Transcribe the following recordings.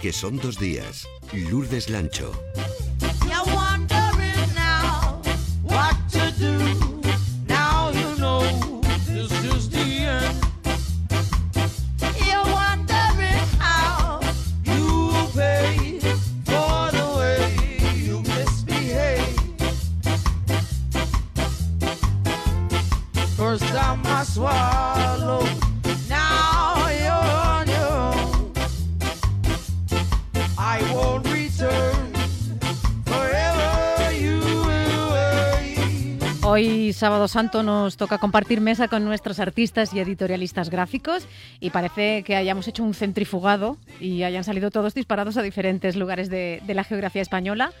que son dos días. Lourdes Lancho. Sábado santo, nos toca compartir mesa con nuestros artistas y editorialistas gráficos y parece que hayamos hecho un centrifugado y hayan salido todos disparados a diferentes lugares de, de la geografía española.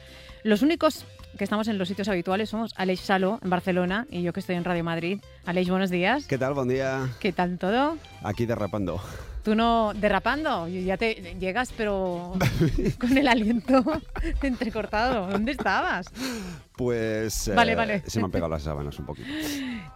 Los únicos que estamos en los sitios habituales somos Aleix Salo, en Barcelona, y yo que estoy en Radio Madrid. Aleix, buenos días. ¿Qué tal? Buen día. ¿Qué tal todo? Aquí derrapando. Tú no derrapando, y ya te llegas, pero con el aliento entrecortado. ¿Dónde estabas? Pues eh, Vale, vale. se me han pegado las sábanas un poquito.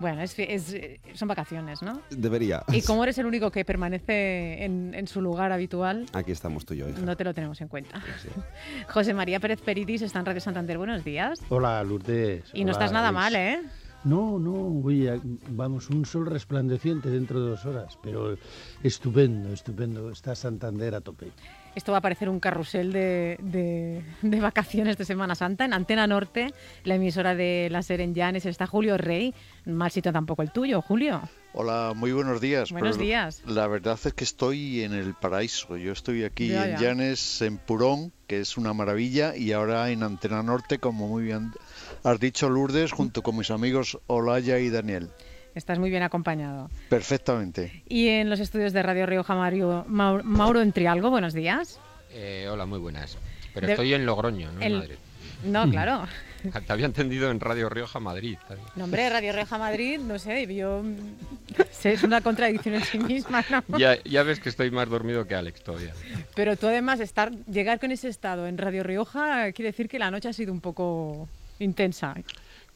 Bueno, es, es- son vacaciones, ¿no? Debería. Y como eres el único que permanece en, en su lugar habitual, Aquí estamos tú y yo. hija. no te lo tenemos en cuenta. Sí. José María Pérez Peritis está en Radio Santander. Buenos días. Hola, Lourdes. Y no estás nada Luis. mal, ¿eh? No, no, oye, vamos, un sol resplandeciente dentro de dos horas, pero estupendo, estupendo. Está Santander a tope. Esto va a parecer un carrusel de, de- de vacaciones de Semana Santa. En Antena Norte, la emisora de la SER en Llanes, está Julio Rey. Mal sitio tampoco el tuyo, Julio. Hola, muy buenos días. Buenos pero días. La verdad es que estoy en el paraíso. Yo estoy aquí Ya, en ya. Llanes, en Purón, que es una maravilla, y ahora en Antena Norte, como muy bien has dicho, Lourdes, junto con mis amigos Olaya y Daniel. Estás muy bien acompañado. Perfectamente. Y en los estudios de Radio Rioja, Mario, Mau- Mauro Entrialgo, buenos días. Eh, hola, muy buenas. Pero De- estoy en Logroño, no El- en Madrid. No, claro. Te había entendido en Radio Rioja, Madrid. No, hombre, Radio Rioja Madrid, no sé, yo... sé, Es una contradicción en sí misma, ¿no? Ya, ya ves que estoy más dormido que Alex todavía. Pero tú además, estar, llegar con ese estado en Radio Rioja quiere decir que la noche ha sido un poco intensa.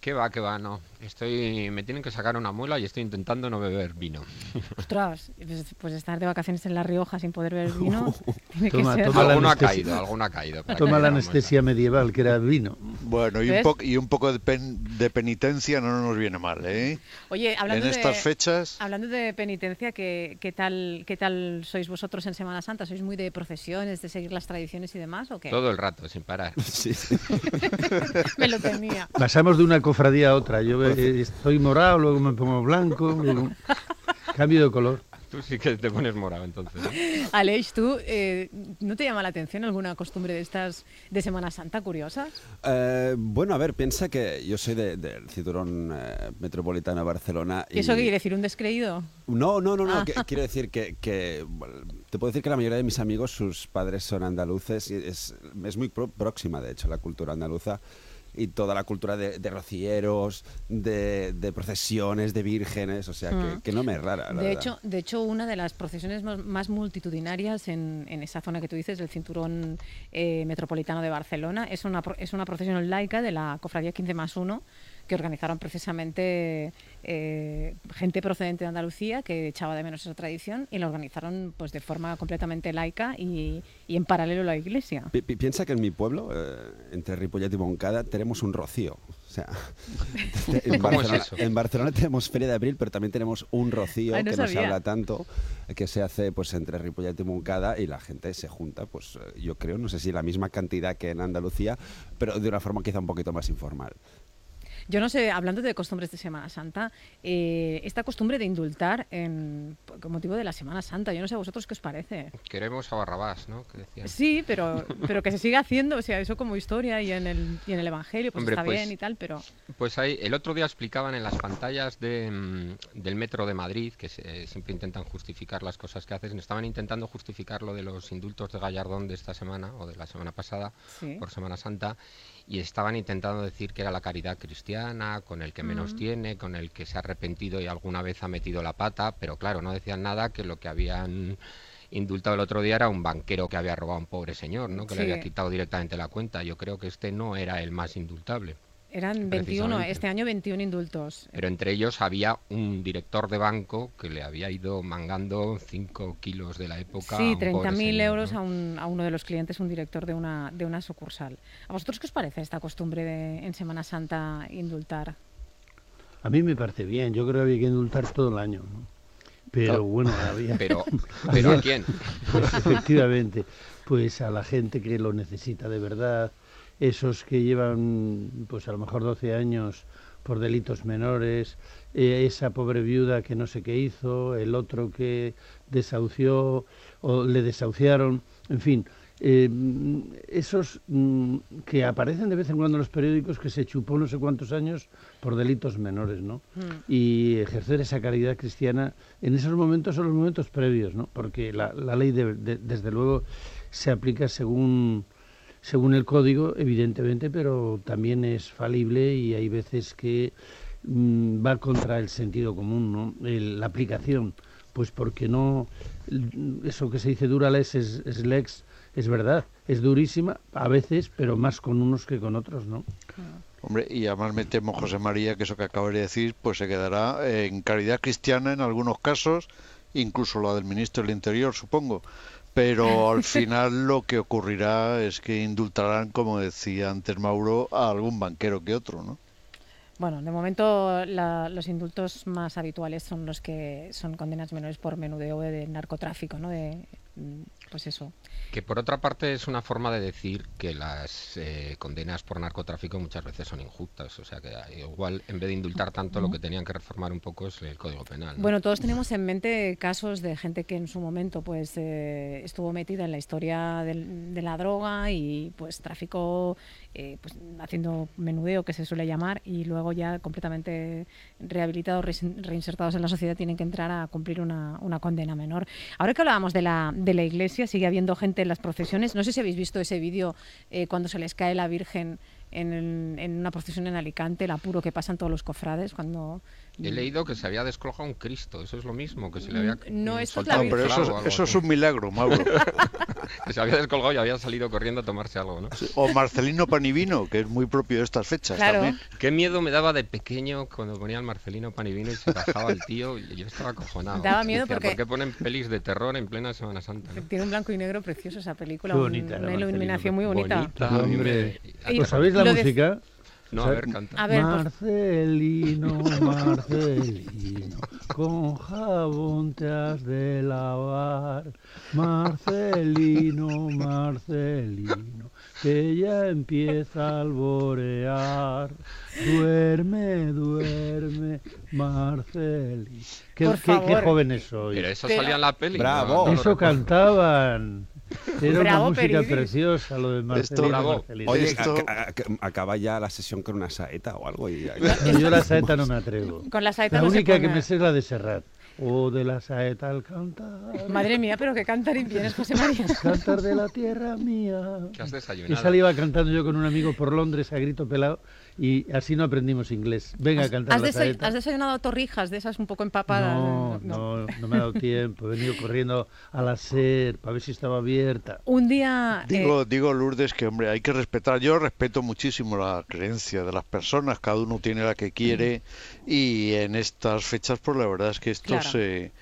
¿Qué va, qué va? No. Estoy, me tienen que sacar una muela y estoy intentando no beber vino. Ostras, pues, pues estar de vacaciones en La Rioja sin poder beber vino tiene Toma, que ser... Alguno ha caído, alguno ha caído. para Toma que la anestesia medieval, que era vino. Bueno, y un, po- y un poco de, pen- de penitencia no nos viene mal, ¿eh? Oye, hablando En estas de... fechas... Hablando de penitencia, ¿qué, qué, tal, ¿qué tal sois vosotros en Semana Santa? ¿Sois muy de procesiones, de seguir las tradiciones y demás o qué? Todo el rato, sin parar. Sí, sí. Me lo temía. Pasamos de una cofradía a otra. Yo eh, estoy morado, luego me pongo blanco, luego- cambio de color. Tú sí que te pones morado entonces. ¿no? Aleix, ¿tú eh, no te llama la atención alguna costumbre de estas de Semana Santa curiosas? Eh, bueno, a ver, piensa que yo soy de- del cinturón eh, metropolitano de Barcelona. ¿Y eso qué quiere decir? ¿Un descreído? No, no, no, no. Ah. que- quiero decir que, que, bueno, te puedo decir que la mayoría de mis amigos, sus padres son andaluces y es, es muy pro- próxima, de hecho, la cultura andaluza y toda la cultura de, de rocieros, de, de procesiones, de vírgenes, o sea, Mm. que, que no me es rara. la De verdad. hecho, de hecho, una de las procesiones más, más multitudinarias en, en esa zona que tú dices, del cinturón eh, metropolitano de Barcelona, es una, es una procesión laica de la Cofradía 15 más 1 que organizaron precisamente eh, gente procedente de Andalucía que echaba de menos esa tradición y la organizaron pues de forma completamente laica y, y en paralelo a la iglesia. Pi- pi- piensa que en mi pueblo, eh, entre Ripollet y Moncada, tenemos un rocío. O sea, en, ¿Cómo es Barcelona, eso? en Barcelona tenemos Feria de Abril, pero también tenemos un rocío Ay, no que nos sabía. habla tanto, que se hace pues entre Ripollet y Moncada y la gente se junta, pues eh, yo creo, no sé si la misma cantidad que en Andalucía, pero de una forma quizá un poquito más informal. Yo no sé, hablando de costumbres de Semana Santa, eh, esta costumbre de indultar en, con motivo de la Semana Santa, yo no sé a vosotros qué os parece. Queremos a Barrabás, ¿no? Que. Sí, pero, pero que se siga haciendo, o sea, eso como historia y en el, y en el Evangelio, pues Hombre, está pues- bien y tal, pero Pues ahí, el otro día explicaban en las pantallas de, mm, del metro de Madrid, que se- siempre intentan justificar las cosas que hacen, estaban intentando justificar lo de los indultos de Gallardón de esta semana o de la semana pasada sí. por Semana Santa y estaban intentando decir que era la caridad cristiana, con el que menos Mm. tiene, con el que se ha arrepentido y alguna vez ha metido la pata, pero claro, no decían nada que lo que habían indultado el otro día era un banquero que había robado a un pobre señor, ¿no? Que Sí. le había quitado directamente la cuenta. Yo creo que este no era el más indultable. Eran 21, Precisamente. este año 21 indultos. Pero entre ellos había un director de banco que le había ido mangando 5 kilos de la época. Sí, un pobre 30.000 señor, euros ¿no? a, un- a uno de los clientes, un director de una, de una sucursal. ¿A vosotros qué os parece esta costumbre de en Semana Santa indultar? A mí me parece bien, yo creo que había que indultar todo el año. ¿no? Pero bueno, había... Pero, pero ¿a quién? Efectivamente, pues a la gente que lo necesita de verdad, esos que llevan pues a lo mejor 12 años por delitos menores, eh, esa pobre viuda que no sé qué hizo, el otro que desahució o le desahuciaron, en fin, eh, mm, esos mm, que aparecen de vez en cuando en los periódicos que se chupó no sé cuántos años por delitos menores, ¿no? Y ejercer esa caridad cristiana en esos momentos son los momentos previos, ¿no? Porque la, la ley, de- de- desde luego, se aplica según, según el código, evidentemente, pero también es falible y hay veces que mm, va contra el sentido común, ¿no? El- la aplicación, pues porque no, l- eso que se dice dura lex es, es lex, es verdad, es durísima a veces, pero más con unos que con otros, ¿no? Hombre, y además me temo, José María, que eso que acabas de decir, pues se quedará en caridad cristiana en algunos casos, incluso la del ministro del Interior, supongo. Pero al final lo que ocurrirá es que indultarán, como decía antes Mauro, a algún banquero que otro, ¿no? Bueno, de momento la- los indultos más habituales son los que son condenas menores por menudeo de narcotráfico, ¿no? De, pues eso. Que por otra parte es una forma de decir que las eh, condenas por narcotráfico muchas veces son injustas. O sea que eh, igual en vez de indultar tanto lo que tenían que reformar un poco es el Código Penal. ¿no? Bueno, todos tenemos en mente casos de gente que en su momento pues eh, estuvo metida en la historia de la droga y pues traficó eh, pues, haciendo menudeo que se suele llamar y luego ya completamente rehabilitados, rein- reinsertados en la sociedad tienen que entrar a cumplir una, una condena menor. Ahora que hablábamos de la, de la iglesia, sigue habiendo gente en las procesiones. No sé si habéis visto ese vídeo eh, cuando se les cae la Virgen en, en una procesión en Alicante, el apuro que pasan todos los cofrades cuando... He leído que se había descolgado un Cristo. Eso es lo mismo, que se le había Mm, no, mm, esto es la un pero eso, es- eso es un milagro, Mauro. Que se había descolgado y había salido corriendo a tomarse algo, ¿no? O Marcelino Panivino, que es muy propio de estas fechas Claro. también. Qué miedo me daba de pequeño cuando ponía el Marcelino Panivino y se bajaba el tío y yo estaba acojonado. Daba miedo Decía, porque- ¿Por qué ponen pelis de terror en plena Semana Santa? no? Tiene un blanco y negro precioso esa película, Qué un- bonita era una iluminación muy bonita. Bonita, Hombre. Y- ¿Os sabéis la lo de- música? No, O a ver, canta. A ver, por- Marcelino, Marcelino, con jabón te has de lavar. Marcelino, Marcelino, que ya empieza a alborear. Duerme, duerme, Marcelino. Qué, Por qué- qué favor. jóvenes sois. Pero eso Pero- salía en la peli. Bravo. no- no lo Eso recuerdo. cantaban. Era Bravo, una música preciosa lo de Marcelino. Oye, acaba ya la sesión con una saeta o algo. Y, No, yo la saeta no me atrevo. Con la saeta La no se única que me sé es la de Serrat. O de la saeta al cantar. Madre mía, pero que cantarín vienes, José María. Cantar de la tierra mía. ¿Qué has Y desayunado? esa la iba cantando yo con un amigo por Londres a grito pelado y así no aprendimos inglés. Venga a cantar ¿Has, la desay- has desayunado torrijas de esas un poco empapadas? No, no, no me ha dado tiempo. He venido corriendo a la SER para ver si estaba abierta. Un día... eh, Digo, digo, Lourdes, que hombre, hay que respetar. Yo respeto muchísimo la creencia de las personas, cada uno tiene la que quiere, y en estas fechas, pues la verdad es que esto Claro. se,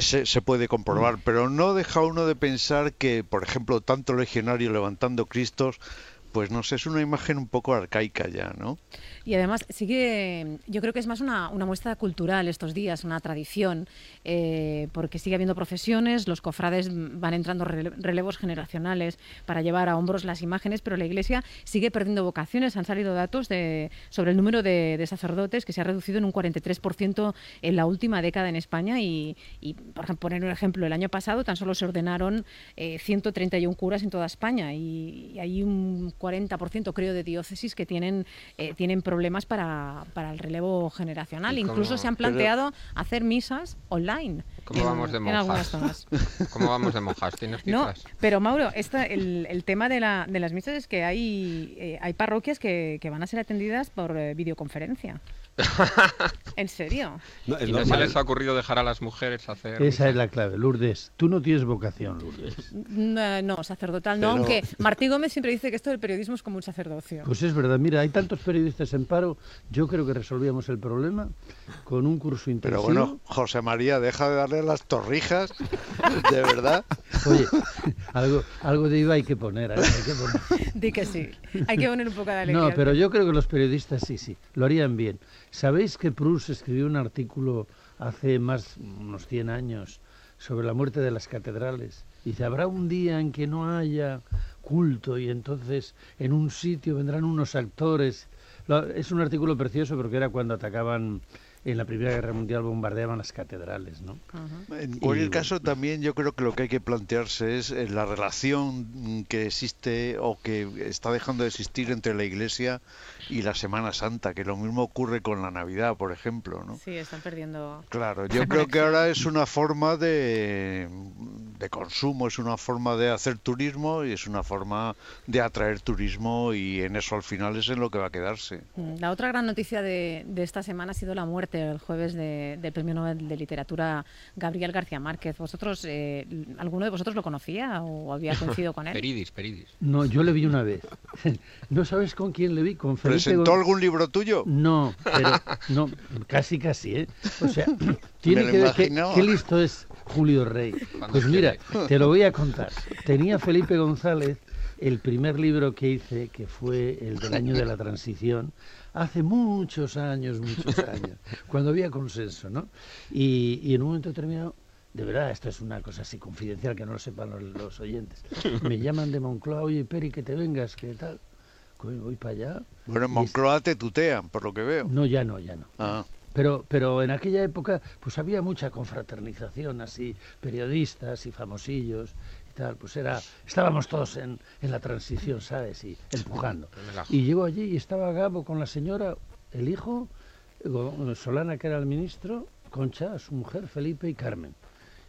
se, se puede comprobar. Pero no deja uno de pensar que, por ejemplo, tanto legionario levantando Cristos, pues no sé, es una imagen un poco arcaica ya, ¿no? Y además sigue, yo creo que es más una, muestra cultural estos días, una tradición, eh, porque sigue habiendo profesiones, los cofrades van entrando rele- relevos generacionales para llevar a hombros las imágenes, pero la Iglesia sigue perdiendo vocaciones. Han salido datos de, sobre el número de, sacerdotes que se ha reducido en un 43% en la última década en España y, por poner un ejemplo, el año pasado tan solo se ordenaron eh, 131 curas en toda España y hay un 40% creo de diócesis que tienen, eh, tienen problemas para, para el relevo generacional. ¿Y Incluso se han Pero- planteado hacer misas online. ¿Cómo en- vamos de en algunas monjas? zonas. ¿Cómo vamos de monjas? ¿Tienes No, cifras? pero Mauro, esta, el, el tema de, la, de las misas es que hay, eh, hay parroquias que, que van a ser atendidas por eh, videoconferencia. ¿En serio? No, es ¿Y no se les ha ocurrido dejar a las mujeres hacer... Esa es la clave. Lourdes, tú no tienes vocación, Lourdes. No, no, sacerdotal, no, Pero- aunque Martí Gómez siempre dice que esto del periodismo es como un sacerdocio. Pues es verdad, mira, hay tantos periodistas en paro, yo creo que resolvíamos el problema con un curso intensivo. Pero bueno, José María, deja de darle las torrijas, de verdad. Oye, algo, algo de IVA hay que poner, ¿eh? hay que poner. Di que sí. Hay que poner un poco de alegría. No, pero yo creo que los periodistas sí, sí, lo harían bien. ¿Sabéis que Proust escribió un artículo hace más, unos 100 años, sobre la muerte de las catedrales? Dice, habrá un día en que no haya culto y entonces en un sitio vendrán unos actores. Es un artículo precioso porque era cuando atacaban en la Primera Guerra Mundial, bombardeaban las catedrales, ¿no? En cualquier Y- caso, también yo creo que lo que hay que plantearse es eh, la relación que existe o que está dejando de existir entre la Iglesia y la Semana Santa, que lo mismo ocurre con la Navidad, por ejemplo, ¿no? Sí, están perdiendo. Claro, yo creo que ahora es una forma de, de consumo, es una forma de hacer turismo y es una forma de atraer turismo y en eso al final es en lo que va a quedarse. Mm, La otra gran noticia de, de esta semana ha sido la muerte el jueves de- del Premio Nobel de Literatura Gabriel García Márquez. ¿Vosotros, eh, alguno de vosotros lo conocía o había coincidido con él? Peridis, Peridis. No, yo le vi una vez. ¿No sabes con quién le vi? Con Felipe ¿Presentó algún libro tuyo? No, pero no, casi casi, ¿eh? O sea, tiene que ver qué, qué listo es Julio Rey. Pues mira, te lo voy a contar. Tenía Felipe González el primer libro que hice, que fue el del año de la transición, hace muchos años, muchos años, cuando había consenso, ¿no? Y, y en un momento determinado, de verdad, esto es una cosa así confidencial, que no lo sepan los, los oyentes, me llaman de Moncloa, oye, Peri, que te vengas, ¿qué tal? Voy para allá. Bueno, en Moncloa te tutean, por lo que veo. No, ya no, ya no. Ah. Pero, pero en aquella época pues había mucha confraternización así, periodistas y famosillos tal, pues era, estábamos todos en, en la transición, ¿sabes? Y empujando. relajo. Y llegó allí y estaba Gabo con la señora, el hijo, Solana que era el ministro, Concha, su mujer, Felipe y Carmen.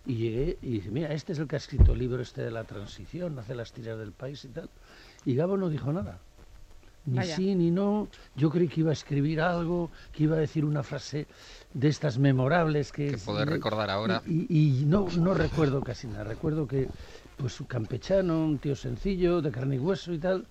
Y llegué y dije, mira, este es el que ha escrito el libro este de la transición, hace las tiras del país y tal. Y Gabo no dijo nada. Ni Vaya. sí ni no. Yo creí que iba a escribir algo, que iba a decir una frase de estas memorables que... Que poder recordar ahora. Y, y- y no, no recuerdo casi nada. Recuerdo que, pues, un campechano, un tío sencillo, de carne y hueso y tal.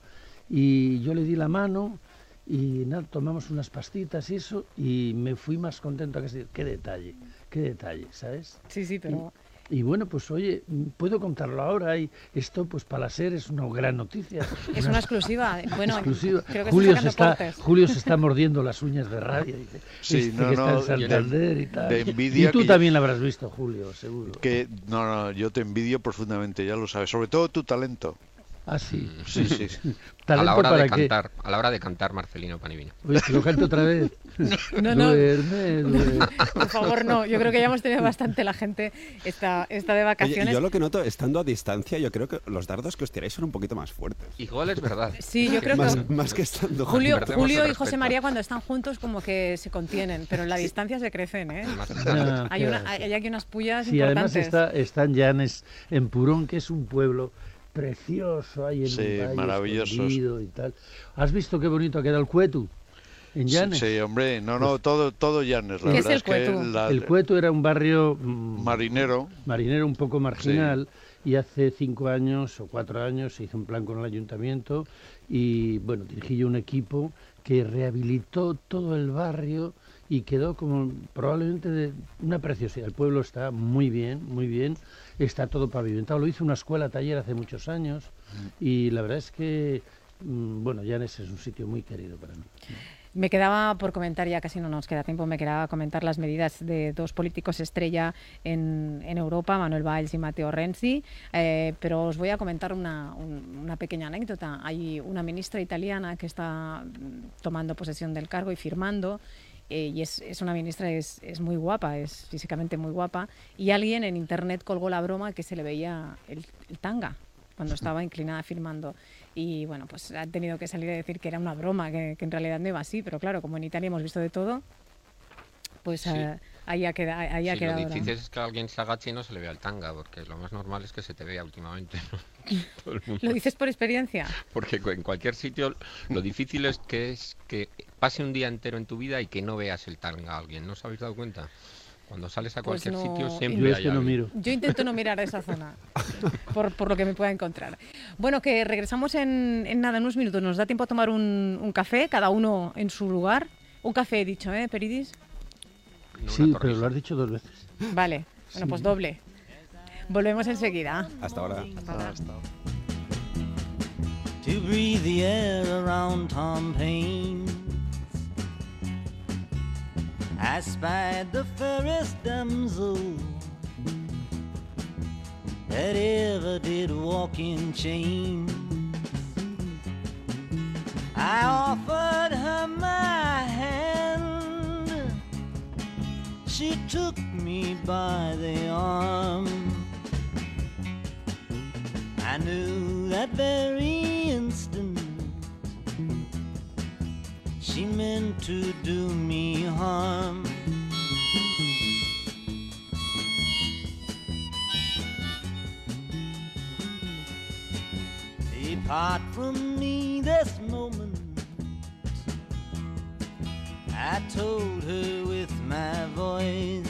Y yo le di la mano y nada, tomamos unas pastitas y eso. Y me fui más contento que decir, qué detalle, qué detalle, ¿sabes? Sí, sí, pero Y bueno, pues oye, puedo contarlo ahora y esto pues para SER es una gran noticia. es una exclusiva. Bueno, exclusiva. creo que Julio, está se está. Julio se está mordiendo las uñas de rabia. Dice, Sí, este no, que está en Santander y tal. de envidia y tú yo- también la habrás visto, Julio, seguro. Que, no, no, yo te envidio profundamente, ya lo sabes. Sobre todo tu talento. Ah, sí. Sí, sí. A la ¿Talento hora para de qué? cantar, a la hora de cantar Marcelino Panivino. Oye, que lo canto otra vez. No, no. Duerme, duerme. Por favor, no. Yo creo que ya hemos tenido bastante la gente esta, esta de Oye, vacaciones. yo lo que noto, estando a distancia, yo creo que los dardos que os tiráis son un poquito más fuertes. Igual es verdad. Sí, yo creo Más, que más que estando Julio, Perdemos Julio y José. María cuando están juntos como que se contienen, pero en la distancia se crecen, ¿eh? Ah, Hay, una, hay aquí unas pullas Sí, además importantes. está, están Llanes en Purón, que es un pueblo precioso, ahí en Sí, un valle maravillosos. y tal. ¿Has visto qué bonito ha quedado el Cuetu? En Llanes. sí, hombre, no, no, todo, todo Llanes. La ¿Qué es el es, que Cuetu? la- El Cueto era un barrio mm, marinero. marinero un poco marginal y hace cinco años o cuatro años se hizo un plan con el ayuntamiento y bueno, dirigí yo un equipo que rehabilitó todo el barrio y quedó como probablemente de una preciosidad. El pueblo está muy bien, muy bien, está todo pavimentado. Lo hizo una escuela taller hace muchos años y la verdad es que, mm, bueno, Llanes es un sitio muy querido para mí. Me quedaba por comentar, ya casi no nos queda tiempo, me quedaba comentar las medidas de dos políticos estrella en, en Europa, Manuel Valls y Matteo Renzi, eh, pero os voy a comentar una, un- una pequeña anécdota. Hay una ministra italiana que está mm, tomando posesión del cargo y firmando, eh, y es, es una ministra, es, es muy guapa, es físicamente muy guapa, y alguien en internet colgó la broma que se le veía el, el tanga cuando estaba inclinada firmando. Y bueno, pues han tenido que salir a decir que era una broma, que, que en realidad no iba así, pero claro, como en Italia hemos visto de todo, pues Sí. eh, ahí ha quedado. Ahí ha Sí, quedado lo ahora. difícil es que alguien se agache y no se le vea el tanga, porque lo más normal es que se te vea últimamente. ¿no? Todo el mundo. ¿Lo dices por experiencia? Porque en cualquier sitio lo difícil es que es que pase un día entero en tu vida y que no veas el tanga a alguien. ¿No os habéis dado cuenta? Cuando sales a Pues cualquier no, sitio siempre Yo hay que no miro. Yo intento no mirar a esa zona, por, por lo que me pueda encontrar. Bueno, que regresamos en, en nada, en unos minutos. Nos da tiempo a tomar un, un café, cada uno en su lugar. Un café, he dicho, ¿eh, Peridis? No Sí, pero lo has dicho dos veces. Vale, bueno, pues doble. Volvemos enseguida. Hasta ahora. to breathe the air around Tom Paine. I spied the fairest damsel that ever did walk in chains. I offered She took me by the arm. I knew that very instant she meant to do me harm. Depart from me this moment. I told her with my voice.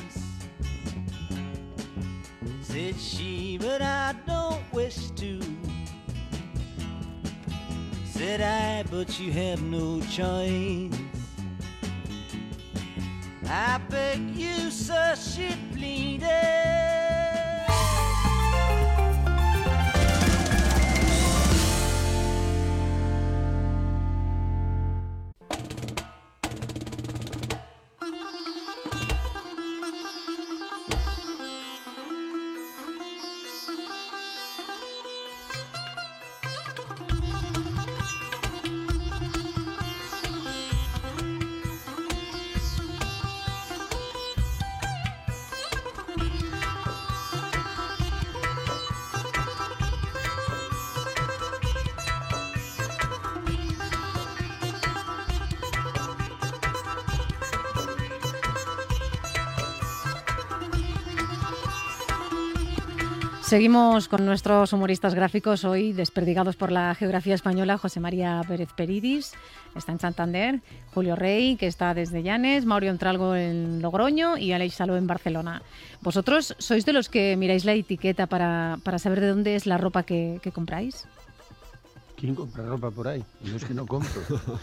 Said she, but I don't wish to. Said I, but you have no choice. I beg you, sir, she pleaded. Seguimos con nuestros humoristas gráficos hoy desperdigados por la geografía española. José María Pérez Peridis está en Santander, Julio Rey, que está desde Llanes, Mauricio Entralgo en Logroño y Aleix Saló en Barcelona. ¿Vosotros sois de los que miráis la etiqueta para, para saber de dónde es la ropa que, que compráis? ¿Quién compra ropa por ahí? Yo es que no compro.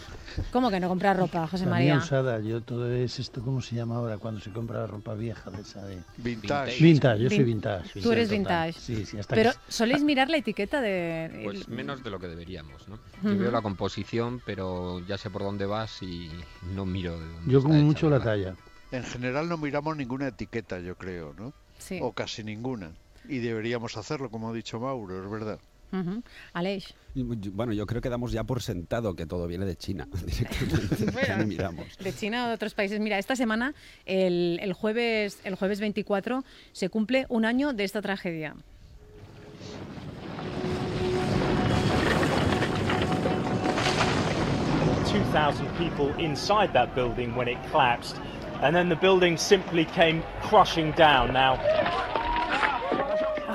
¿Cómo que no comprar ropa, José La mía María? usada, yo todo es esto, ¿cómo se llama ahora? Cuando se compra ropa vieja de esa de... Vintage. Vintage, yo soy Vin- vintage. Tú eres total. vintage. Sí, sí, hasta Pero que... soléis mirar la etiqueta de... Pues menos de lo que deberíamos, ¿no? Yo veo la composición, pero ya sé por dónde vas y no miro de dónde Yo como mucho la talla. En general no miramos ninguna etiqueta, yo creo, ¿no? Sí. O casi ninguna. Y deberíamos hacerlo, como ha dicho Mauro, es verdad. Ujú. Aleix. Bueno, yo creo que damos ya por sentado que todo viene de China directamente. Bueno. Miramos. de China o de otros países. Mira, esta semana, el, el jueves, el jueves 24, se cumple un año de esta tragedia. Two thousand people inside that building when it collapsed, and then the building simply came crushing down. Now,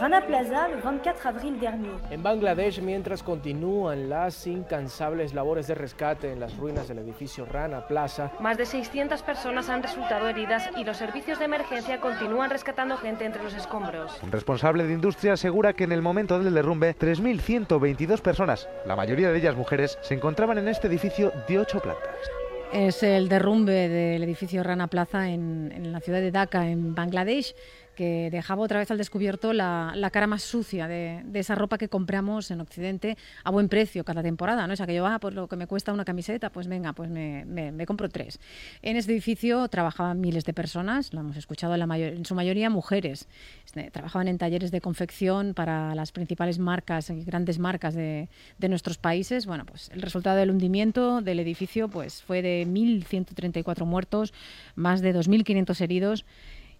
Rana Plaza le 24 avril dernier. En Bangladesh, mientras continúan las incansables labores de rescate en las ruinas del edificio Rana Plaza, Más de 600 personas han resultado heridas y los servicios de emergencia continúan rescatando gente entre los escombros. Un responsable de industria asegura que en el momento del derrumbe, 3.122 personas, la mayoría de ellas mujeres, se encontraban en este edificio de ocho plantas. Es el derrumbe del edificio Rana Plaza en, en la ciudad de Dhaka, en Bangladesh, que dejaba otra vez al descubierto la, la cara más sucia de, de esa ropa que compramos en Occidente a buen precio cada temporada. ¿no? O sea, que yo, ah, pues lo que me cuesta una camiseta, pues venga, pues me, me- me compro tres. En este edificio trabajaban miles de personas, lo hemos escuchado, en, la mayor- en su mayoría mujeres. Este, Trabajaban en talleres de confección para las principales marcas grandes marcas de, de nuestros países. Bueno, pues el resultado del hundimiento del edificio pues, fue de 1.134 muertos, más de 2.500 heridos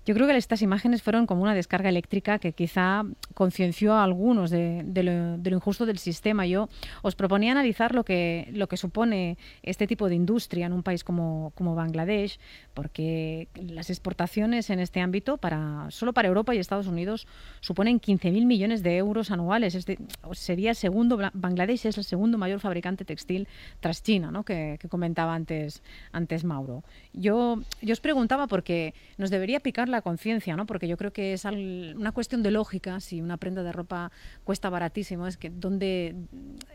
Yo creo que estas imágenes fueron como una descarga eléctrica que quizá concienció a algunos de, lo, injusto del sistema. Yo os proponía analizar lo que, lo que supone este tipo de industria en un país como, como Bangladesh, porque las exportaciones en este ámbito, para, solo para Europa y Estados Unidos, suponen 15.000 millones de euros anuales. Este, sería segundo, Bangladesh es el segundo mayor fabricante textil tras China, ¿no? que, comentaba antes, antes Mauro. Yo, yo os preguntaba porque nos debería picar la conciencia, ¿no? Porque yo creo que es una cuestión de lógica. Si una prenda de ropa cuesta baratísimo, es que donde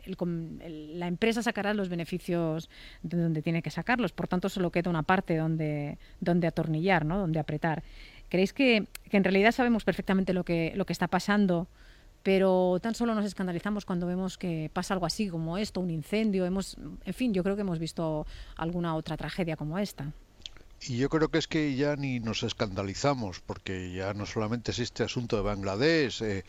la empresa sacará los beneficios de donde tiene que sacarlos. Por tanto, solo queda una parte donde, donde atornillar, ¿no? Donde apretar. ¿Creéis que, que en realidad sabemos perfectamente lo que, lo que está pasando? pero tan solo nos escandalizamos cuando vemos que pasa algo así como esto, un incendio, hemos, en fin, yo creo que hemos visto alguna otra tragedia como esta. Y yo creo que es que ya ni nos escandalizamos, porque ya no solamente existe asunto de Bangladesh, eh,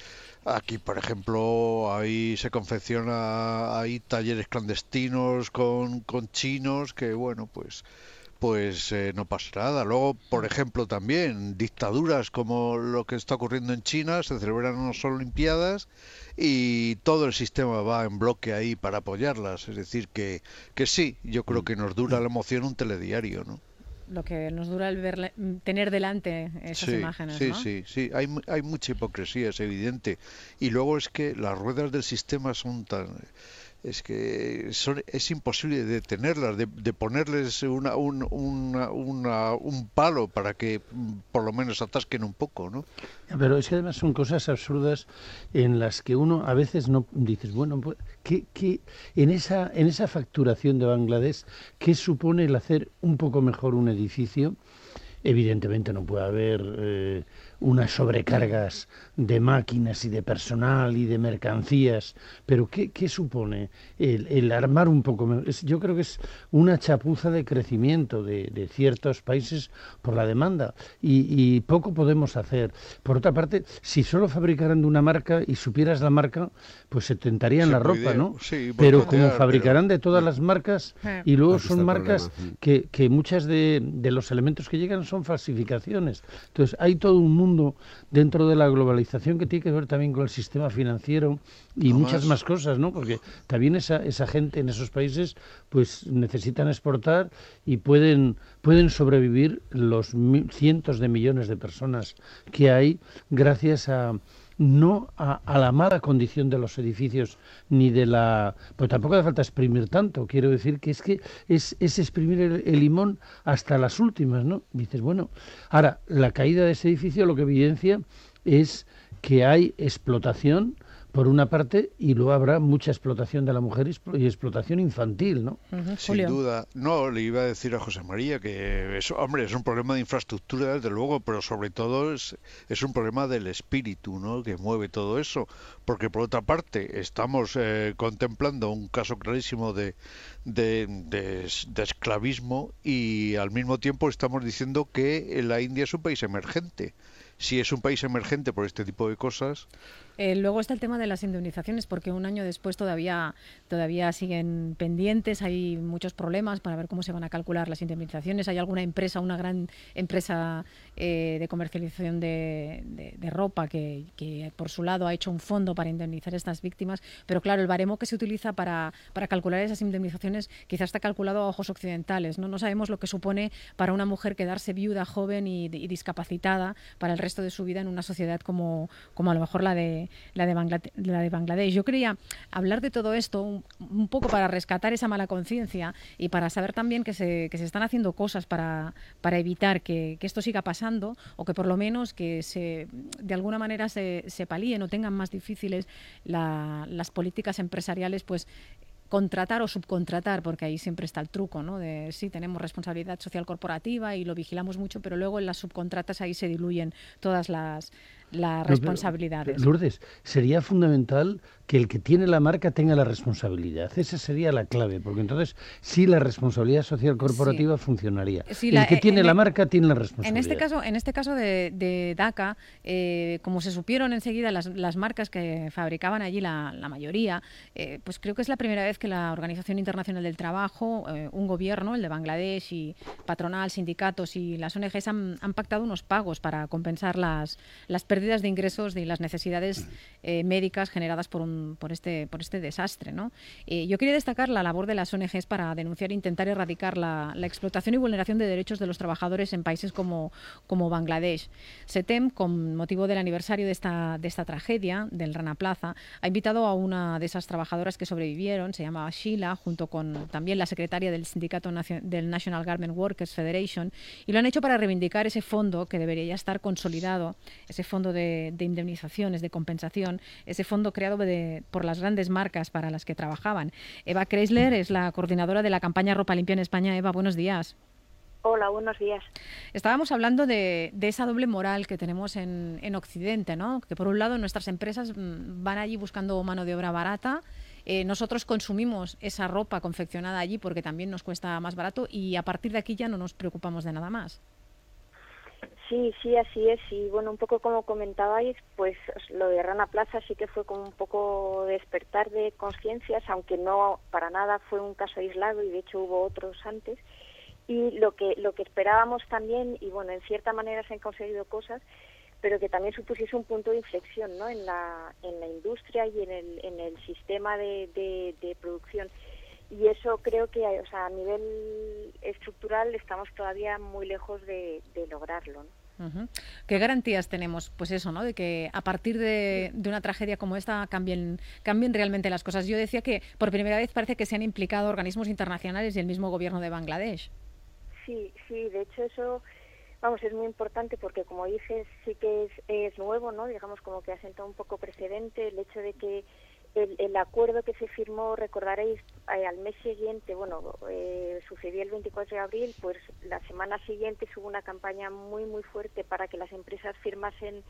aquí por ejemplo ahí se confecciona, hay talleres clandestinos con, con chinos que bueno pues pues eh, no pasa nada. Luego, por ejemplo, también dictaduras como lo que está ocurriendo en China, se celebran unas Olimpiadas y todo el sistema va en bloque ahí para apoyarlas. Es decir, que, que sí, yo creo que nos dura la emoción un telediario, ¿no? Lo que nos dura el ver, tener delante esas imágenes. Sí, sí, sí, hay, hay mucha hipocresía, es evidente. Y luego es que las ruedas del sistema son tan es que son, es imposible detenerlas, de, de ponerles una, un, una, un palo para que mm, por lo menos atasquen un poco, ¿no? Pero es que además son cosas absurdas en las que uno a veces no dices, bueno, pues, ¿qué, qué, en, esa, en esa facturación de Bangladesh, ¿qué supone el hacer un poco mejor un edificio? Evidentemente no puede haber... Eh, unas sobrecargas de máquinas y de personal y de mercancías, pero ¿qué, qué supone el, armar un poco? yo creo que es una chapuza de crecimiento de, de ciertos países por la demanda y, poco podemos hacer. Por otra parte, si solo fabricaran de una marca y supieras la marca, pues se tentarían la ropa, ¿no? pero como fabricarán de todas las marcas y luego son marcas que, que muchas de, de los elementos que llegan son falsificaciones. Entonces hay todo un mundo dentro de la globalización que tiene que ver también con el sistema financiero y muchas más cosas, ¿no? Porque también esa, esa gente en esos países pues necesitan exportar y pueden, pueden sobrevivir los cientos de millones de personas que hay gracias a no a, la mala condición de los edificios ni de la... Pues tampoco hace falta exprimir tanto, quiero decir que es que es, es exprimir el, limón hasta las últimas, ¿no? dices, bueno, ahora, la caída de ese edificio lo que evidencia es que hay explotación por una parte, y luego habrá mucha explotación de la mujer y explotación infantil, ¿no? Sin duda. No, le iba a decir a José María que, eso, hombre, es un problema de infraestructura, desde luego, pero sobre todo es, es un problema del espíritu, ¿no?, que mueve todo eso. Porque, por otra parte, estamos eh, contemplando un caso clarísimo de, de, de esclavismo y, al mismo tiempo, estamos diciendo que la India es un país emergente. Si es un país emergente por este tipo de cosas, eh, luego está el tema de las indemnizaciones, porque un año después todavía, todavía siguen pendientes, hay muchos problemas para ver cómo se van a calcular las indemnizaciones. Hay alguna empresa, una gran empresa eh, de comercialización de, ropa que, por su lado ha hecho un fondo para indemnizar a estas víctimas, pero claro, el baremo que se utiliza para, para calcular esas indemnizaciones quizás está calculado a ojos occidentales. ¿no? no sabemos lo que supone para una mujer quedarse viuda, joven y, y discapacitada para el resto de su vida en una sociedad como, como a lo mejor la de, la de, la de Bangladesh. Yo quería hablar de todo esto un, poco para rescatar esa mala conciencia y para saber también que se, que se están haciendo cosas para, para evitar que, esto siga pasando o que por lo menos que se, de alguna manera se, se palíen o tengan más difíciles las políticas empresariales pues contratar o subcontratar, porque ahí siempre está el truco, ¿no? De sí, tenemos responsabilidad social corporativa y lo vigilamos mucho, pero luego en las subcontratas ahí se diluyen todas las, las responsabilidades. Lourdes, sería fundamental que el que tiene la marca tenga la responsabilidad. Esa sería la clave, porque entonces sí la responsabilidad social corporativa funcionaría. Sí, el que eh, tiene en la e- marca tiene la En responsabilidad. este caso, en este caso de, de DACA, eh, como se supieron enseguida las, las marcas que fabricaban allí, la, la mayoría, eh, pues creo que es la primera vez que la Organización Internacional del Trabajo, eh, un gobierno, el de Bangladesh y patronal, sindicatos y las ONGs han, han pactado unos pagos para compensar las, las pérdidas de ingresos y las necesidades eh, médicas generadas por, un, por, este, por este desastre. ¿no? Eh, yo quería destacar la labor de las ONGs para denunciar e intentar erradicar la, la explotación y vulneración de derechos de los trabajadores en países como, como Bangladesh. SETEM, con motivo del aniversario de esta, de esta tragedia, del Rana Plaza, ha invitado a una de esas trabajadoras que sobrevivieron, se llamaba Sheila, junto con también la secretaria del sindicato del National Garment Workers Federation, y lo han hecho para reivindicar ese fondo que debería ya estar consolidado, ese fondo de, de indemnizaciones, de compensación, ese fondo creado de- por las grandes marcas para las que trabajaban. Eva Kreisler es la coordinadora de la campaña Ropa Limpia en España. Eva, buenos días. Hola, buenos días. Estábamos hablando de, de esa doble moral que tenemos en, en Occidente, ¿no? Que por un lado nuestras empresas mm, van allí buscando mano de obra barata, eh, nosotros consumimos esa ropa confeccionada allí porque también nos cuesta más barato y a partir de aquí ya no nos preocupamos de nada más. Sí, sí, así es. Y bueno, un poco como comentabais, pues lo de Rana Plaza sí que fue como un poco despertar de conciencias, aunque no para nada fue un caso aislado y de hecho hubo otros antes. Y lo que lo que esperábamos también, y bueno, en cierta manera se han conseguido cosas, pero que también supusiese un punto de inflexión, ¿no? En la en la industria y en el en el sistema de, de, producción. Y eso creo que, o sea, a nivel estructural estamos todavía muy lejos de, de lograrlo. ¿Qué garantías tenemos? Pues eso, ¿no? De que a partir de, una tragedia como esta cambien, cambien realmente las cosas. Yo decía que por primera vez parece que se han implicado organismos internacionales y el mismo gobierno de Bangladesh. Sí, sí, de hecho eso, vamos, es muy importante porque como dices, sí que es, es nuevo, ¿no? Digamos como que ha sentado un poco precedente el hecho de que el, acuerdo que se firmó, recordaréis, eh, al mes siguiente, bueno, eh, sucedió el 24 de abril, pues la semana siguiente hubo una campaña muy, muy fuerte para que las empresas firmasen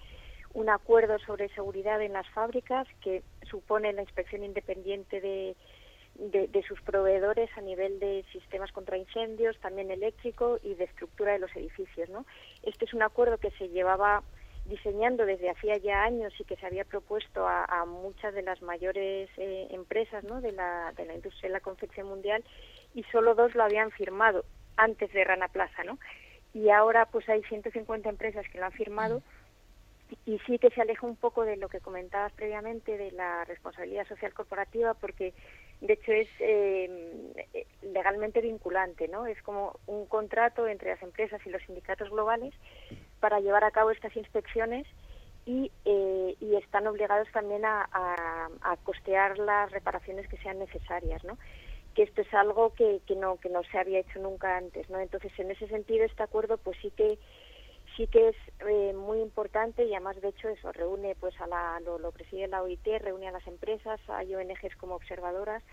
un acuerdo sobre seguridad en las fábricas que supone la inspección independiente de, de, de, sus proveedores a nivel de sistemas contra incendios, también eléctrico y de estructura de los edificios. ¿no? Este es un acuerdo que se llevaba diseñando desde hacía ya años y que se había propuesto a, muchas de las mayores eh, empresas ¿no? de, la, de la industria de la confección mundial y solo dos lo habían firmado antes de Rana Plaza. ¿no? Y ahora pues hay 150 empresas que lo han firmado y sí que se aleja un poco de lo que comentabas previamente de la responsabilidad social corporativa porque de hecho es eh, legalmente vinculante, ¿no? Es como un contrato entre las empresas y los sindicatos globales para llevar a cabo estas inspecciones y, eh, y están obligados también a, a, costear las reparaciones que sean necesarias, ¿no? Que esto es algo que, que no que no se había hecho nunca antes, ¿no? Entonces en ese sentido este acuerdo pues sí que sí que es eh, muy importante y además de hecho eso reúne pues a la lo, lo preside la OIT reúne a las empresas hay ONGs como observadoras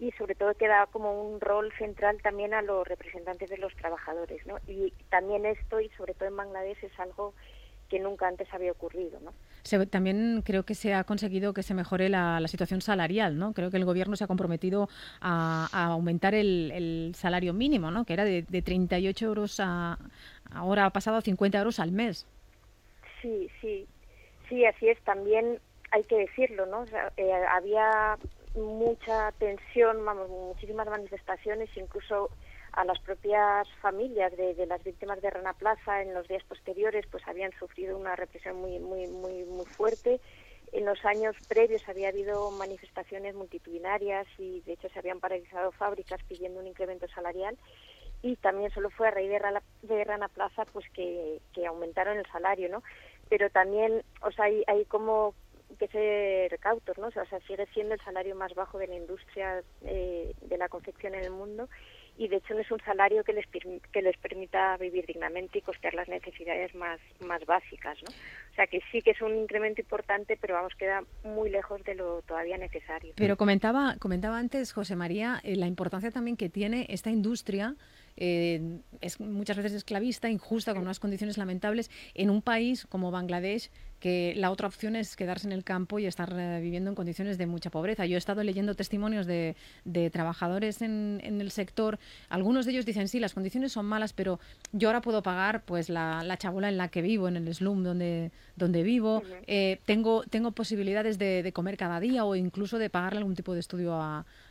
y sobre todo que da como un rol central también a los representantes de los trabajadores ¿no? y también esto y sobre todo en Bangladesh es algo que nunca antes había ocurrido, ¿no? Se, también creo que se ha conseguido que se mejore la, la situación salarial, ¿no? Creo que el gobierno se ha comprometido a, a aumentar el, el, salario mínimo, ¿no? Que era de, de 38 euros a ahora ha pasado a 50 euros al mes. Sí, sí, sí, así es. También hay que decirlo, ¿no? O sea, eh, había mucha tensión, vamos, muchísimas manifestaciones, incluso a las propias familias de, las víctimas de Rana Plaza en los días posteriores pues habían sufrido una represión muy muy muy muy fuerte. En los años previos había habido manifestaciones multitudinarias y de hecho se habían paralizado fábricas pidiendo un incremento salarial. Y también solo fue a raíz de Rana, de Rana Plaza pues que, que aumentaron el salario no pero también o sea hay, hay como que ser cautos, ¿no? O sea, sigue siendo el salario más bajo de la industria eh, de la confección en el mundo y de hecho no es un salario que les que les permita vivir dignamente y costear las necesidades más más básicas, ¿no? O sea que sí que es un incremento importante, pero vamos queda muy lejos de lo todavía necesario. Pero comentaba comentaba antes José María eh, la importancia también que tiene esta industria eh, es muchas veces esclavista, injusta, con unas condiciones lamentables, en un país como Bangladesh que la otra opción es quedarse en el campo y estar eh, viviendo en condiciones de mucha pobreza. Yo he estado leyendo testimonios de, trabajadores en, el sector. Algunos de ellos dicen, sí, las condiciones son malas, pero yo ahora puedo pagar pues la, la chabola en la que vivo, en el slum donde, donde vivo. Eh, tengo, tengo posibilidades de, de, comer cada día o incluso de pagarle algún tipo de estudio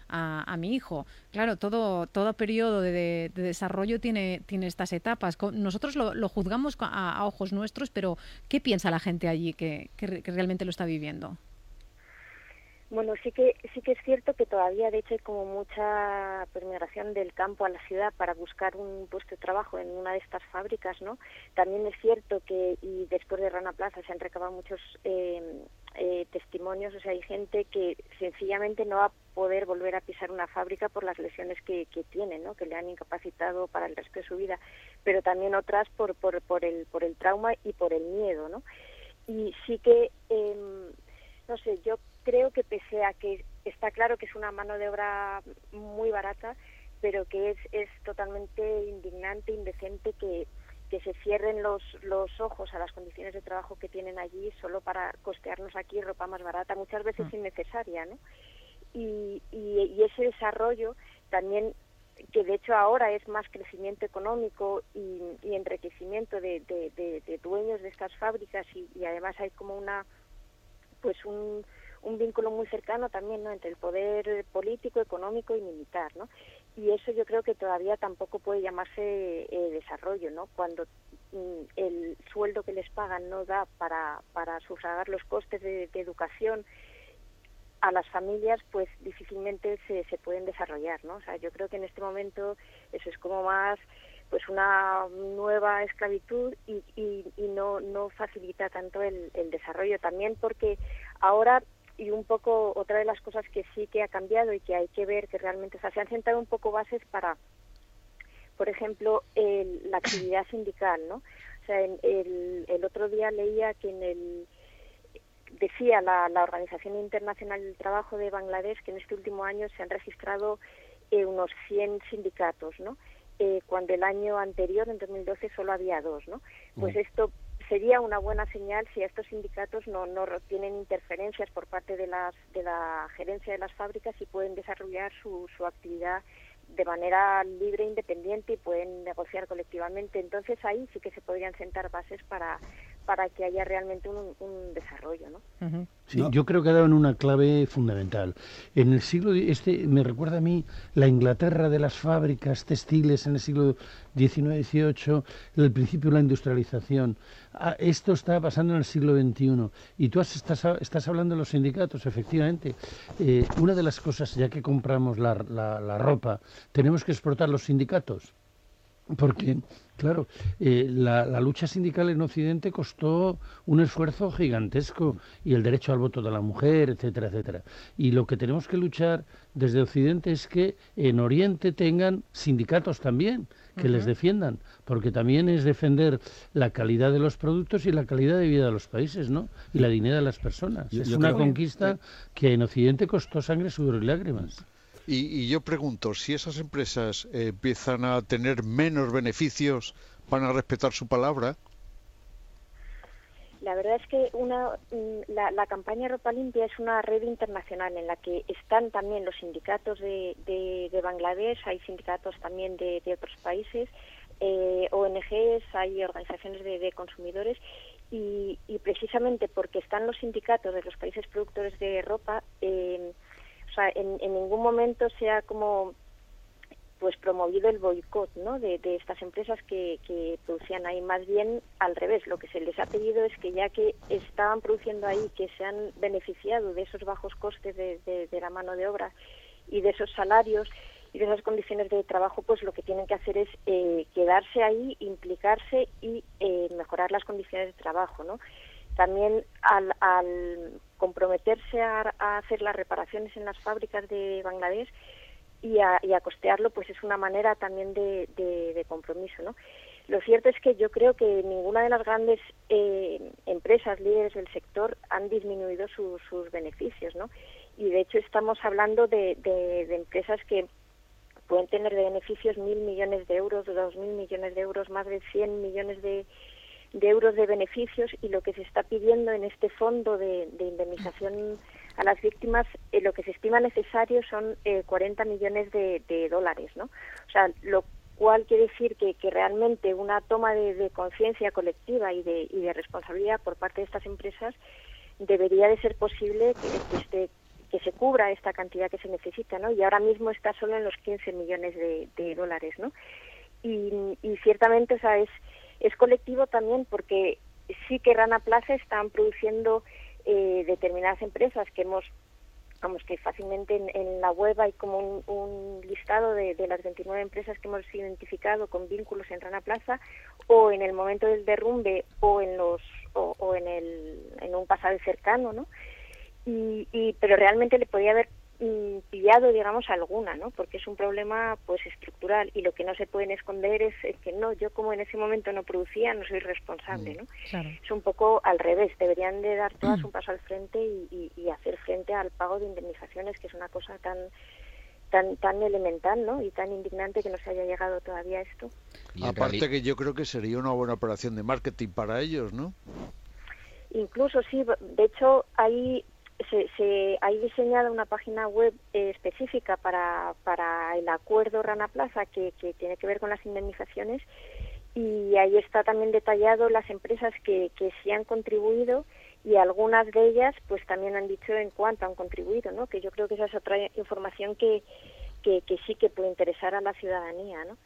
a, a, mi hijo. Claro, todo, todo periodo de, desarrollo tiene, tiene estas etapas. Nosotros lo, juzgamos a, ojos nuestros, pero ¿qué piensa la gente allí que, que, realmente lo está viviendo? Bueno, sí que sí que es cierto que todavía, de hecho, hay como mucha migración del campo a la ciudad para buscar un puesto de trabajo en una de estas fábricas, ¿no? También es cierto que y después de Rana Plaza se han recabado muchos eh, eh, testimonios, o sea, hay gente que sencillamente no va a poder volver a pisar una fábrica por las lesiones que, que tiene, ¿no? que le han incapacitado para el resto de su vida, pero también otras por, por, por, el, por el trauma y por el miedo. ¿no? Y sí que, em, no sé, yo creo que pese a que está claro que es una mano de obra muy barata, pero que es, es totalmente indignante, indecente que que se cierren los, los ojos a las condiciones de trabajo que tienen allí solo para costearnos aquí ropa más barata, muchas veces mm. innecesaria, ¿no? Y, y, ese desarrollo también que de hecho ahora es más crecimiento económico y, enriquecimiento de, de, dueños de estas fábricas y, y, además hay como una pues un, un vínculo muy cercano también ¿no? entre el poder político, económico y militar, ¿no? y eso yo creo que todavía tampoco puede llamarse eh, desarrollo, ¿no? Cuando mm, el sueldo que les pagan no da para, para sufragar los costes de, educación a las familias, pues difícilmente se, se pueden desarrollar, ¿no? O sea, yo creo que en este momento eso es como más pues una nueva esclavitud y, y, y no, no facilita tanto el, el desarrollo también porque ahora y un poco otra de las cosas que sí que ha cambiado y que hay que ver que realmente o sea, se han sentado un poco bases para por ejemplo el, la actividad sindical no o sea el, el otro día leía que en el decía la, la Organización Internacional del Trabajo de Bangladesh que en este último año se han registrado eh, unos 100 sindicatos no eh, cuando el año anterior en 2012 solo había dos no pues esto sería una buena señal si estos sindicatos no, no tienen interferencias por parte de, las, de la gerencia de las fábricas y pueden desarrollar su, su actividad de manera libre e independiente y pueden negociar colectivamente. Entonces ahí sí que se podrían sentar bases para, para que haya realmente un, desarrollo. ¿no? Sí, yo creo que ha dado en una clave fundamental. En el siglo este me recuerda a mí la Inglaterra de las fábricas textiles en el siglo XIX-XVIII, el principio de la industrialización. Ah, esto está pasando en el siglo XXI. Y tú estás, estás hablando de los sindicatos, efectivamente. Eh, una de las cosas, ya que compramos la, la ropa, tenemos que exportar los sindicatos. Porque Claro, eh, la, lucha sindical en Occidente costó un esfuerzo gigantesco y el derecho al voto de la mujer, etcétera, etcétera. Y lo que tenemos que luchar desde Occidente es que en Oriente tengan sindicatos también que les defiendan, porque también es defender la calidad de los productos y la calidad de vida de los países, ¿no? Y la dignidad de las personas. es una conquista que en Occidente costó sangre, sudor y lágrimas. Y, yo pregunto, si esas empresas eh, empiezan a tener menos beneficios, ¿van a respetar su palabra? La verdad es que una, mm, la, campaña Ropa Limpia es una red internacional en la que están también los sindicatos de, de, Bangladesh, hay sindicatos también de, otros países, eh, ONGs, hay organizaciones de, consumidores y, y, precisamente porque están los sindicatos de los países productores de ropa, eh, o sea, en, ningún momento se ha como pues promovido el boicot ¿no? de, estas empresas que, producían ahí. Más bien al revés, lo que se les ha pedido es que ya que estaban produciendo ahí, que se han beneficiado de esos bajos costes de, de, la mano de obra y de esos salarios y de esas condiciones de trabajo, pues lo que tienen que hacer es eh, quedarse ahí, implicarse y eh, mejorar las condiciones de trabajo. ¿no? También al, al comprometerse a, hacer las reparaciones en las fábricas de Bangladesh y a, costearlo, pues es una manera también de, compromiso, ¿no? Lo cierto es que yo creo que ninguna de las grandes eh, empresas líderes del sector han disminuido sus beneficios, ¿no? Y de hecho estamos hablando de, empresas que pueden tener de beneficios mil millones de euros, dos mil millones de euros, más de 100 millones de, euros de beneficios y lo que se está pidiendo en este fondo de, indemnización a las víctimas, eh, lo que se estima necesario son eh, 40 millones de, dólares, ¿no? O sea, lo cual quiere decir que, que realmente una toma de, conciencia colectiva y de, y de responsabilidad por parte de estas empresas debería de ser posible que, este, que se cubra esta cantidad que se necesita, ¿no? Y ahora mismo está solo en los 15 millones de, dólares, ¿no? Y, ciertamente, o sea, es, es colectivo también porque sí que Rana Plaza están produciendo eh, determinadas empresas que hemos vamos que fácilmente en, la web hay como un, listado de, las 29 empresas que hemos identificado con vínculos en Rana Plaza o en el momento del derrumbe o en los o, en el en un pasado cercano no y, pero realmente le podía haber pillado, digamos, alguna, ¿no? Porque es un problema, pues, estructural y lo que no se pueden esconder es, que no, yo como en ese momento no producía, no soy responsable, ¿no? Es un poco al revés, deberían de dar todas un paso al frente y, hacer frente al pago de indemnizaciones, que es una cosa tan tan tan elemental, ¿no? Y tan indignante que no se haya llegado todavía a esto. Aparte que yo creo que sería una buena operación de marketing para ellos, ¿no? Incluso sí, de hecho hay se, se hay diseñada una página web eh, específica para, para el acuerdo Rana Plaza que, que tiene que ver con las indemnizaciones y ahí está también detallado las empresas que, que sí han contribuido y algunas de ellas pues también han dicho en cuánto han contribuido, ¿no? Que yo creo que esa es otra información que, que, sí que puede interesar a la ciudadanía, ¿no?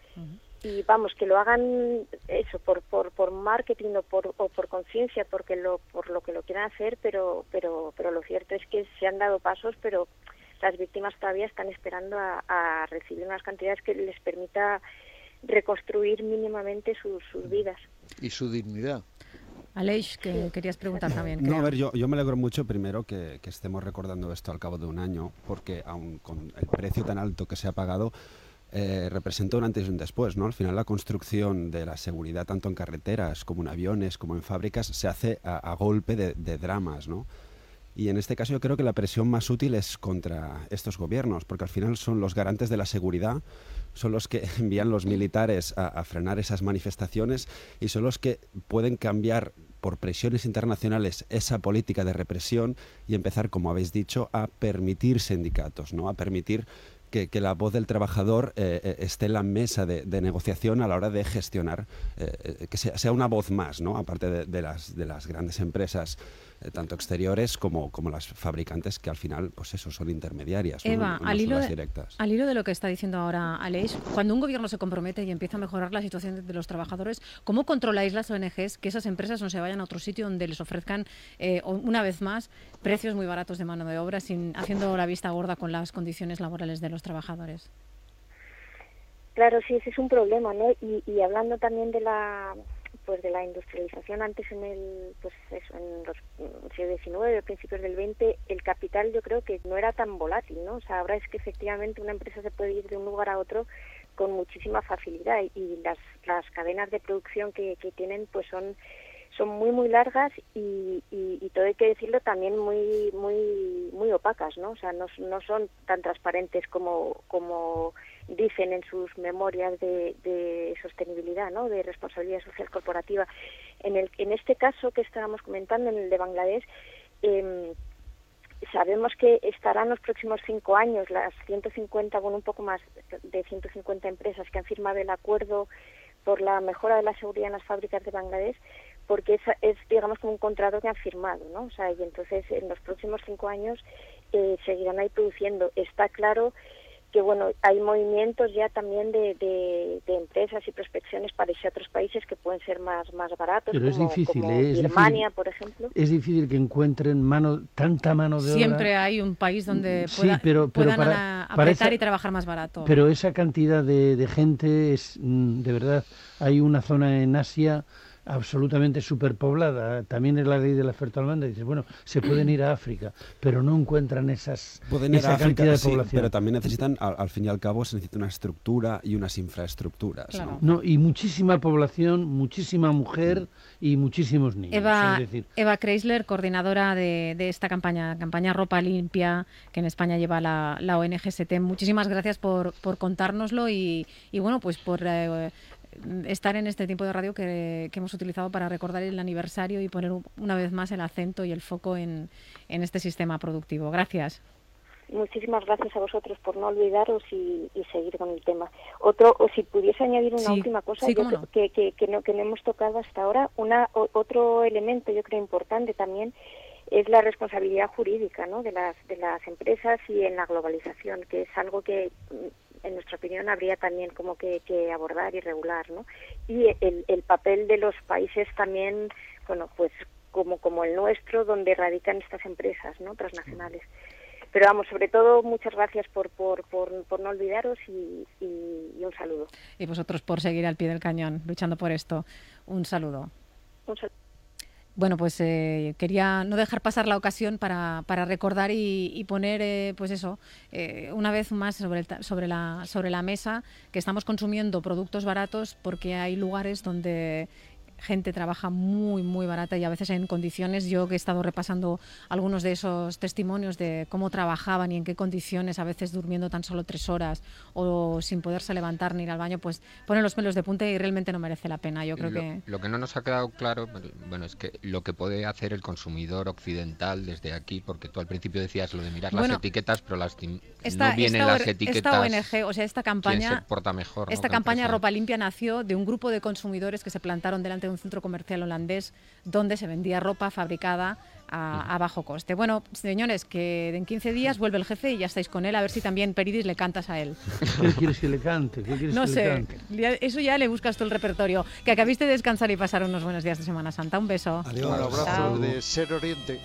Y vamos que lo hagan eso por por, por marketing o por o por conciencia porque lo por lo que lo quieran hacer pero pero pero lo cierto es que se han dado pasos pero las víctimas todavía están esperando a, recibir unas cantidades que les permita reconstruir mínimamente sus, sus vidas. Y su dignidad. Aleix, que querías preguntar también. No, a ver, yo, yo me alegro mucho primero que, que, estemos recordando esto al cabo de un año, porque aun con el precio tan alto que se ha pagado, eh, representa un antes y un después. ¿no? Al final la construcción de la seguridad tanto en carreteras como en aviones como en fábricas se hace a, golpe de, dramas. ¿no? Y en este caso yo creo que la presión más útil es contra estos gobiernos, porque al final son los garantes de la seguridad, son los que envían los militares a, frenar esas manifestaciones y son los que pueden cambiar por presiones internacionales esa política de represión y empezar, como habéis dicho, a permitir sindicatos, ¿no? a permitir que, la voz del trabajador eh, eh, esté en la mesa de, negociación a la hora de gestionar, eh, que sea, una voz más, ¿no? aparte de, las, de las grandes empresas tanto exteriores como, como las fabricantes, que al final, pues eso, son intermediarias. Eva, al, hilo de, directas. al hilo de lo que está diciendo ahora Aleix, cuando un gobierno se compromete y empieza a mejorar la situación de los trabajadores, ¿cómo controláis las ONGs que esas empresas no se vayan a otro sitio donde les ofrezcan, eh, una vez más, precios muy baratos de mano de obra, sin haciendo la vista gorda con las condiciones laborales de los trabajadores? Claro, sí, ese es un problema, ¿no? y hablando también de la pues de la industrialización. Antes en el pues eso en los siglo XIX principios del XX el capital yo creo que no era tan volátil no o sea ahora es que efectivamente una empresa se puede ir de un lugar a otro con muchísima facilidad y las las cadenas de producción que, que tienen pues son son muy muy largas y, y, todo hay que decirlo también muy muy muy opacas no o sea no, no son tan transparentes como como dicen en sus memorias de, de sostenibilidad no de responsabilidad social corporativa en el en este caso que estábamos comentando en el de Bangladesh eh, sabemos que estarán los próximos cinco años las 150 bueno un poco más de 150 empresas que han firmado el acuerdo por la mejora de la seguridad en las fábricas de Bangladesh porque es, es, digamos como un contrato que han firmado, ¿no? O sea, y entonces en los próximos cinco años eh, seguirán ahí produciendo. Está claro que bueno hay movimientos ya también de, de, empresas y prospecciones para irse a otros países que pueden ser más más baratos pero como, es difícil. ¿eh? por ejemplo. Es difícil que encuentren mano tanta mano de siempre hay un país donde pueda, pero, puedan apretar y trabajar más barato. pero esa cantidad de, de gente es mm, de verdad hay una zona en Asia absolutamente superpoblada, también es la ley de la oferta demanda, dices, bueno, se pueden ir a África, pero no encuentran esas, Pueden ir esa a África, cantidad de sí, población. pero también necesitan, al, al fin y al cabo, se necesita una estructura y unas infraestructuras. ¿no? No, y muchísima población, muchísima mujer y muchísimos niños. Eva, decir, Eva Kreisler, coordinadora de, de esta campaña, campaña Ropa Limpia, que en España lleva la, la ONG SETEM. Muchísimas gracias por, por contárnoslo y, y bueno, pues por eh, estar en este tiempo de radio que, que hemos utilizado para recordar el aniversario y poner un- una vez más el acento y el foco en, en este sistema productivo. Gracias. Muchísimas gracias a vosotros por no olvidaros y, y seguir con el tema. Otro, o si pudiese añadir una Sí, última cosa sí, yo cómo creo no. que, que, que no, que no hemos tocado hasta ahora, una, o- otro elemento yo creo importante también es la responsabilidad jurídica ¿no? de, las, de las empresas y en la globalización, que es algo que en nuestra opinión habría también como que, que abordar y regular. ¿no? Y el, el papel de los países también, bueno, pues como, como el nuestro, donde radican estas empresas ¿no? transnacionales. Pero vamos, sobre todo, muchas gracias por, por, por, por no olvidaros y, y- y un saludo. Y vosotros por seguir al pie del cañón, luchando por esto. Un saludo. Un saludo. Bueno, pues eh, quería no dejar pasar la ocasión para, para recordar y, poner, eh, pues eso, eh, una vez más sobre, el sobre, la, sobre la mesa que estamos consumiendo productos baratos porque hay lugares donde gente trabaja muy, muy barata y a veces en condiciones, yo que he estado repasando algunos de esos testimonios de cómo trabajaban y en qué condiciones, a veces durmiendo tan solo tres horas o sin poderse levantar ni ir al baño, pues ponen los pelos de punta y realmente no merece la pena. Yo creo lo, que... lo que no nos ha quedado claro, bueno, es que lo que puede hacer el consumidor occidental desde aquí, porque tú al principio decías lo de mirar Bueno, las etiquetas, pero las Esta, no vienen esta las etiquetas. esta ONG, o sea, esta campaña, se porta mejor. ¿no? esta que campaña empresa. Ropa Limpia nació de un grupo de consumidores que se plantaron delante de un centro comercial holandés donde se vendía ropa fabricada a, a bajo coste. Bueno, señores, que en 15 días vuelve el jefe y ya estáis con él, a ver si también Peridis le cantas a él. ¿Qué quieres que le cante? ¿Qué quieres No que le sé, cante? ya- eso ya le buscas tú el repertorio. Que acabéis de descansar y pasar unos buenos días de Semana Santa. Un beso. Un abrazo Chao. de Ser Oriente.